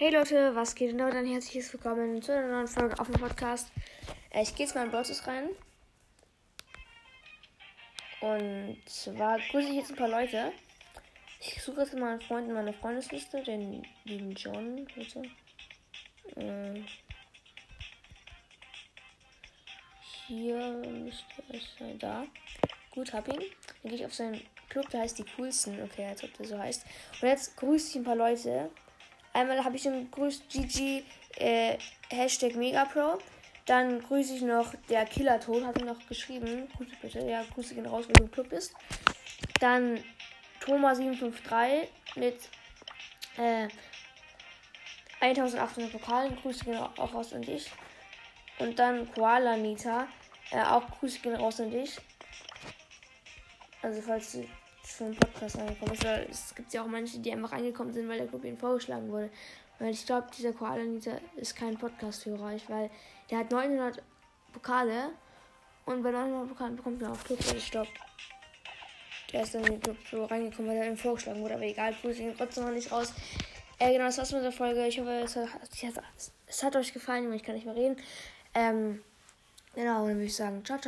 Hey Leute, was geht denn? Dann herzliches Willkommen zu einer neuen Folge auf dem Podcast. Äh, ich gehe jetzt mal in Browsers rein. Und zwar grüße ich jetzt ein paar Leute. Ich suche jetzt mal einen Freund in meiner Freundesliste, den lieben John. Bitte. Äh, hier müsste es sein. Da. Gut, hab ihn. Dann gehe ich auf seinen Club, der heißt die coolsten. Okay, als ob der so heißt. Und jetzt grüße ich ein paar Leute. Einmal habe ich schon gegrüßt GG äh, Hashtag Megapro. Dann grüße ich noch der Killer Tod, hat mir noch geschrieben. Grüße bitte, ja, Grüße gehen raus, wenn du im Club bist. Dann Thomas753 mit äh, 1800 Pokalen. Grüße gehen auch raus an dich. Und dann Koala Nita. Äh, auch Grüße gehen raus an dich. Also falls du schon Podcast angekommen ist. Es gibt ja auch manche, die einfach angekommen sind, weil der Club ihnen vorgeschlagen wurde. Weil ich glaube, dieser Koala ist kein Podcast-Hörer, weil der hat 900 Pokale und bei 900 Pokalen bekommt man auch Club. Glaube, der ist dann in den Club so reingekommen, weil er ihm vorgeschlagen wurde. Aber egal, grüße ihn trotzdem noch nicht raus. Äh, genau, das war's mit der Folge. Ich hoffe, es hat, es hat euch gefallen. Ich kann nicht mehr reden. Ähm, genau, dann würde ich sagen, ciao, ciao.